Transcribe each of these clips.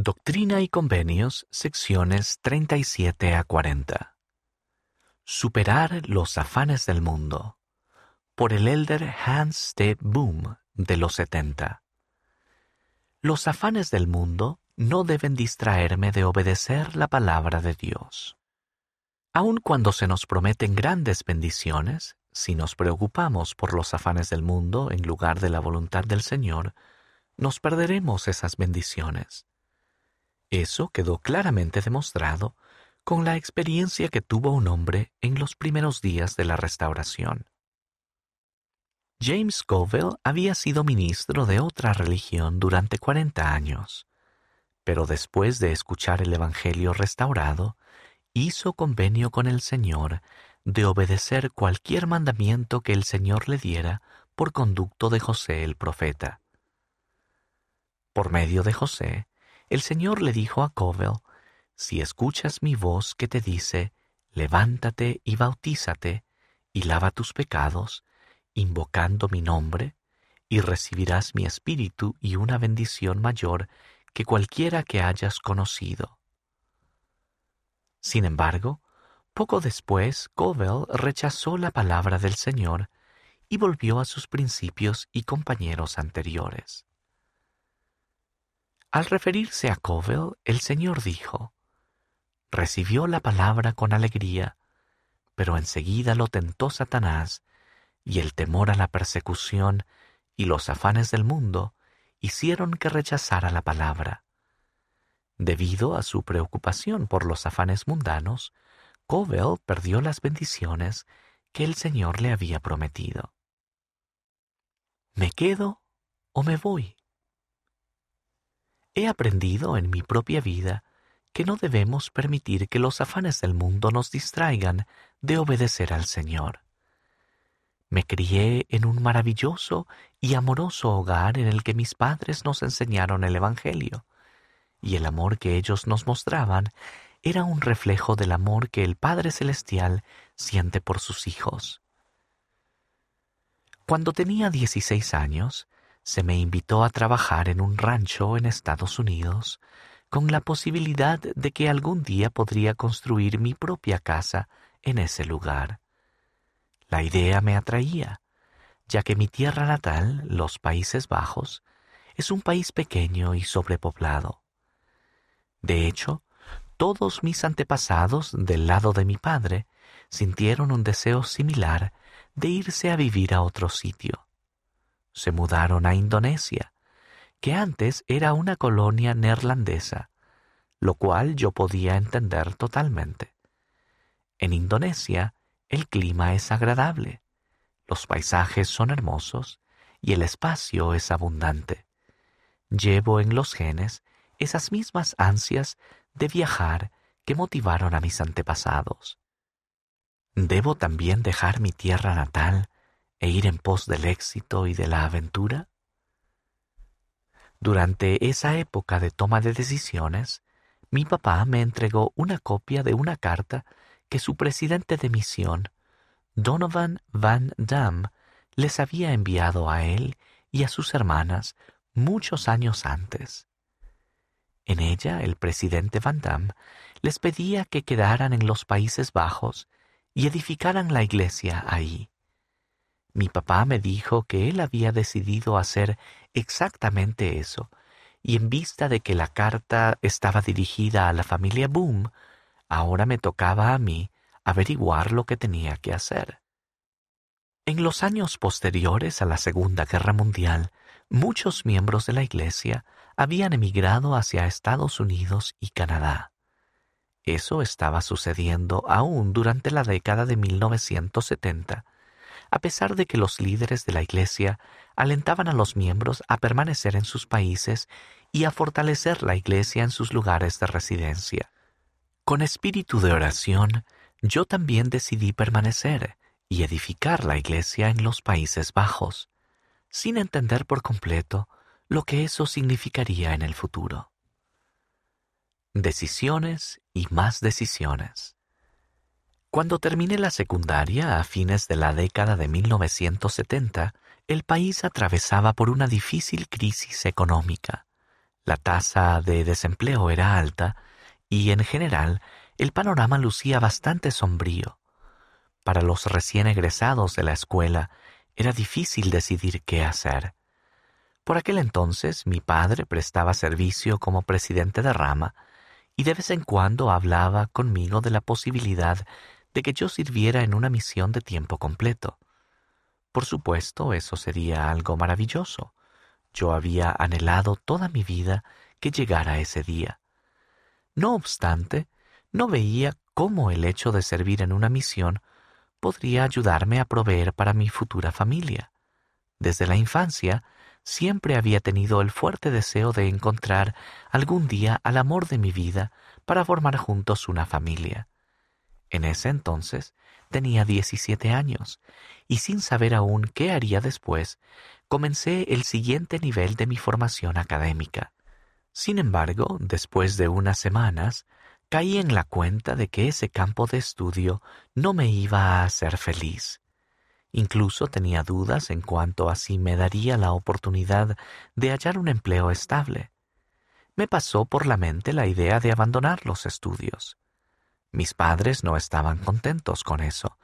Doctrina y Convenios, secciones 37 a 40. Superar los afanes del mundo. Por el elder Hans T. Boom de los 70. Los afanes del mundo no deben distraerme de obedecer la palabra de Dios. Aun cuando se nos prometen grandes bendiciones, si nos preocupamos por los afanes del mundo en lugar de la voluntad del Señor, nos perderemos esas bendiciones. Eso quedó claramente demostrado con la experiencia que tuvo un hombre en los primeros días de la restauración. James Covell había sido ministro de otra religión durante cuarenta años, pero después de escuchar el Evangelio restaurado, hizo convenio con el Señor de obedecer cualquier mandamiento que el Señor le diera por conducto de José el profeta. Por medio de José, el Señor le dijo a Covell, si escuchas mi voz que te dice, levántate y bautízate, y lava tus pecados, invocando mi nombre, y recibirás mi espíritu y una bendición mayor que cualquiera que hayas conocido. Sin embargo, poco después Covell rechazó la palabra del Señor y volvió a sus principios y compañeros anteriores. Al referirse a Covell, el Señor dijo, recibió la palabra con alegría, pero enseguida lo tentó Satanás, y el temor a la persecución y los afanes del mundo hicieron que rechazara la palabra. Debido a su preocupación por los afanes mundanos, Covell perdió las bendiciones que el Señor le había prometido. ¿Me quedo o me voy? He aprendido en mi propia vida que no debemos permitir que los afanes del mundo nos distraigan de obedecer al Señor. Me crié en un maravilloso y amoroso hogar en el que mis padres nos enseñaron el Evangelio, y el amor que ellos nos mostraban era un reflejo del amor que el Padre Celestial siente por sus hijos. Cuando tenía 16 años, se me invitó a trabajar en un rancho en Estados Unidos con la posibilidad de que algún día podría construir mi propia casa en ese lugar. La idea me atraía, ya que mi tierra natal, los Países Bajos, es un país pequeño y sobrepoblado. De hecho, todos mis antepasados del lado de mi padre sintieron un deseo similar de irse a vivir a otro sitio se mudaron a Indonesia, que antes era una colonia neerlandesa, lo cual yo podía entender totalmente. En Indonesia el clima es agradable, los paisajes son hermosos y el espacio es abundante. Llevo en los genes esas mismas ansias de viajar que motivaron a mis antepasados. ¿Debo también dejar mi tierra natal e ir en pos del éxito y de la aventura? Durante esa época de toma de decisiones, mi papá me entregó una copia de una carta que su presidente de misión, Donovan Van Damme, les había enviado a él y a sus hermanas muchos años antes. En ella el presidente Van Damme les pedía que quedaran en los Países Bajos y edificaran la iglesia ahí. Mi papá me dijo que él había decidido hacer exactamente eso, y en vista de que la carta estaba dirigida a la familia Boom, ahora me tocaba a mí averiguar lo que tenía que hacer. En los años posteriores a la Segunda Guerra Mundial, muchos miembros de la Iglesia habían emigrado hacia Estados Unidos y Canadá. Eso estaba sucediendo aún durante la década de 1970, a pesar de que los líderes de la Iglesia alentaban a los miembros a permanecer en sus países y a fortalecer la Iglesia en sus lugares de residencia. Con espíritu de oración, yo también decidí permanecer y edificar la Iglesia en los Países Bajos, sin entender por completo lo que eso significaría en el futuro. Decisiones y más decisiones. Cuando terminé la secundaria a fines de la década de 1970, el país atravesaba por una difícil crisis económica. La tasa de desempleo era alta y en general el panorama lucía bastante sombrío. Para los recién egresados de la escuela era difícil decidir qué hacer. Por aquel entonces mi padre prestaba servicio como presidente de rama y de vez en cuando hablaba conmigo de la posibilidad de que yo sirviera en una misión de tiempo completo. Por supuesto, eso sería algo maravilloso. Yo había anhelado toda mi vida que llegara ese día. No obstante, no veía cómo el hecho de servir en una misión podría ayudarme a proveer para mi futura familia. Desde la infancia, siempre había tenido el fuerte deseo de encontrar algún día al amor de mi vida para formar juntos una familia. En ese entonces tenía 17 años y sin saber aún qué haría después, comencé el siguiente nivel de mi formación académica. Sin embargo, después de unas semanas, caí en la cuenta de que ese campo de estudio no me iba a hacer feliz. Incluso tenía dudas en cuanto a si me daría la oportunidad de hallar un empleo estable. Me pasó por la mente la idea de abandonar los estudios. Mis padres no estaban contentos con eso,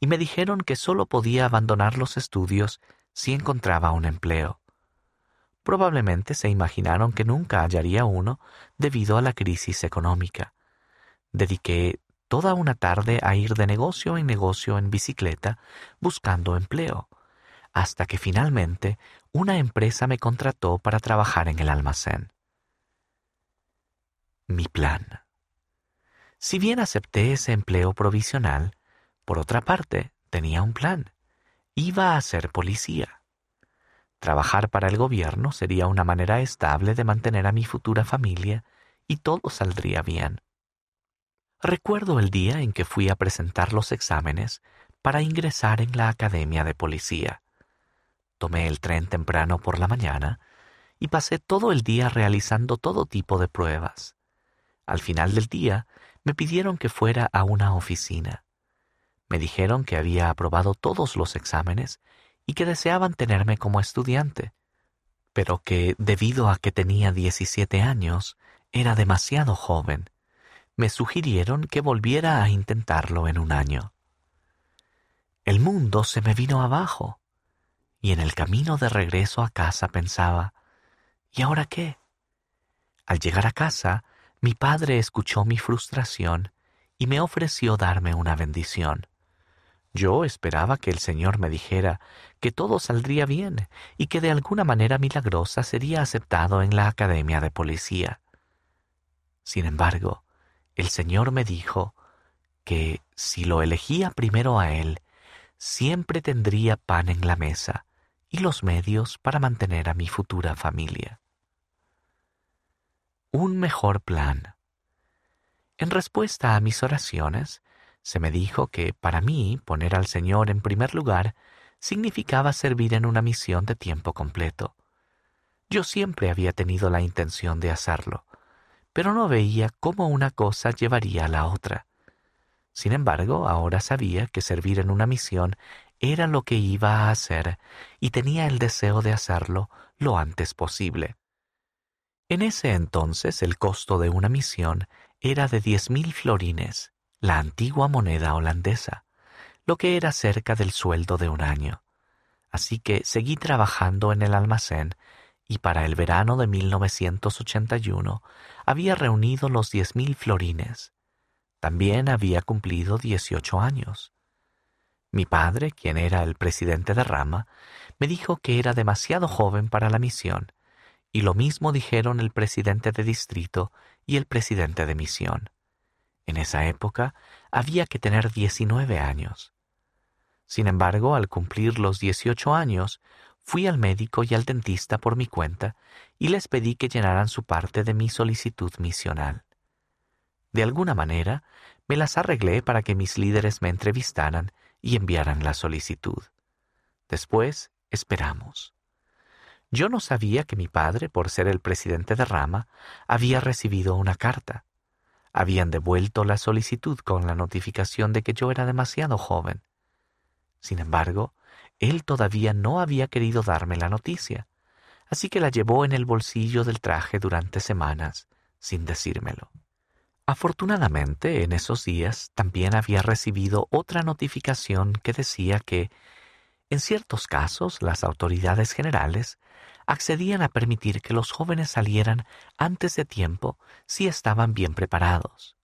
y me dijeron que solo podía abandonar los estudios si encontraba un empleo. Probablemente se imaginaron que nunca hallaría uno debido a la crisis económica. Dediqué toda una tarde a ir de negocio en negocio en bicicleta buscando empleo, hasta que finalmente una empresa me contrató para trabajar en el almacén. Mi plan. Si bien acepté ese empleo provisional, por otra parte tenía un plan. Iba a ser policía. Trabajar para el gobierno sería una manera estable de mantener a mi futura familia y todo saldría bien. Recuerdo el día en que fui a presentar los exámenes para ingresar en la Academia de Policía. Tomé el tren temprano por la mañana y pasé todo el día realizando todo tipo de pruebas. Al final del día me pidieron que fuera a una oficina. Me dijeron que había aprobado todos los exámenes y que deseaban tenerme como estudiante, pero que debido a que tenía 17 años, era demasiado joven me sugirieron que volviera a intentarlo en un año. El mundo se me vino abajo, y en el camino de regreso a casa pensaba, ¿y ahora qué? Al llegar a casa, mi padre escuchó mi frustración y me ofreció darme una bendición. Yo esperaba que el Señor me dijera que todo saldría bien y que de alguna manera milagrosa sería aceptado en la Academia de Policía. Sin embargo, el Señor me dijo que si lo elegía primero a Él, siempre tendría pan en la mesa y los medios para mantener a mi futura familia. Un mejor plan. En respuesta a mis oraciones, se me dijo que para mí poner al Señor en primer lugar significaba servir en una misión de tiempo completo. Yo siempre había tenido la intención de hacerlo, pero no veía cómo una cosa llevaría a la otra. Sin embargo, ahora sabía que servir en una misión era lo que iba a hacer y tenía el deseo de hacerlo lo antes posible. En ese entonces el costo de una misión era de diez mil florines, la antigua moneda holandesa, lo que era cerca del sueldo de un año. Así que seguí trabajando en el almacén y para el verano de 1981 había reunido los diez mil florines. También había cumplido dieciocho años. Mi padre, quien era el presidente de rama, me dijo que era demasiado joven para la misión, y lo mismo dijeron el presidente de distrito y el presidente de misión. En esa época había que tener diecinueve años. Sin embargo, al cumplir los dieciocho años, Fui al médico y al dentista por mi cuenta y les pedí que llenaran su parte de mi solicitud misional. De alguna manera, me las arreglé para que mis líderes me entrevistaran y enviaran la solicitud. Después, esperamos. Yo no sabía que mi padre, por ser el presidente de rama, había recibido una carta. Habían devuelto la solicitud con la notificación de que yo era demasiado joven. Sin embargo, él todavía no había querido darme la noticia, así que la llevó en el bolsillo del traje durante semanas, sin decírmelo. Afortunadamente, en esos días también había recibido otra notificación que decía que, en ciertos casos, las autoridades generales accedían a permitir que los jóvenes salieran antes de tiempo si estaban bien preparados.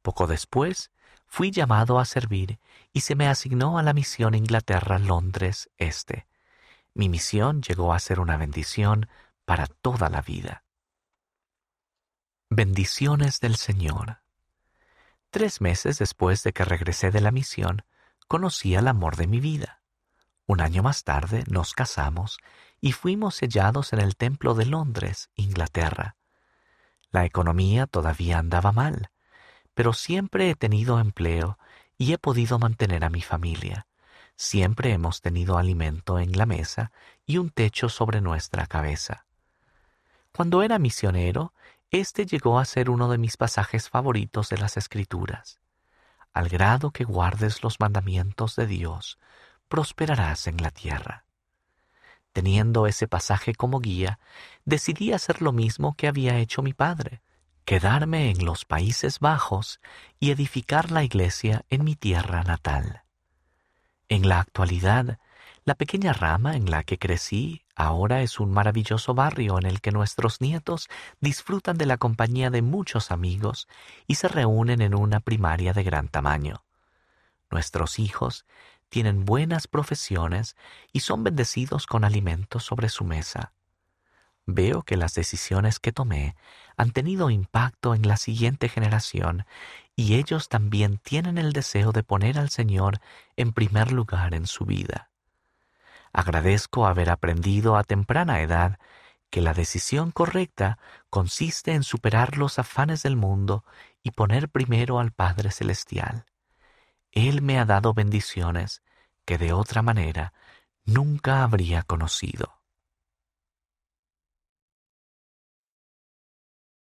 Poco después, fui llamado a servir y se me asignó a la misión Inglaterra-Londres Este. Mi misión llegó a ser una bendición para toda la vida. Bendiciones del Señor. Tres meses después de que regresé de la misión, conocí al amor de mi vida. Un año más tarde nos casamos y fuimos sellados en el Templo de Londres, Inglaterra. La economía todavía andaba mal, pero siempre he tenido empleo y he podido mantener a mi familia. Siempre hemos tenido alimento en la mesa y un techo sobre nuestra cabeza. Cuando era misionero, este llegó a ser uno de mis pasajes favoritos de las Escrituras. Al grado que guardes los mandamientos de Dios, prosperarás en la tierra. Teniendo ese pasaje como guía, decidí hacer lo mismo que había hecho mi padre, quedarme en los Países Bajos y edificar la iglesia en mi tierra natal. En la actualidad, la pequeña rama en la que crecí ahora es un maravilloso barrio en el que nuestros nietos disfrutan de la compañía de muchos amigos y se reúnen en una primaria de gran tamaño. Nuestros hijos tienen buenas profesiones y son bendecidos con alimentos sobre su mesa. Veo que las decisiones que tomé han tenido impacto en la siguiente generación y ellos también tienen el deseo de poner al Señor en primer lugar en su vida. Agradezco haber aprendido a temprana edad que la decisión correcta consiste en superar los afanes del mundo y poner primero al Padre Celestial. Él me ha dado bendiciones que de otra manera nunca habría conocido.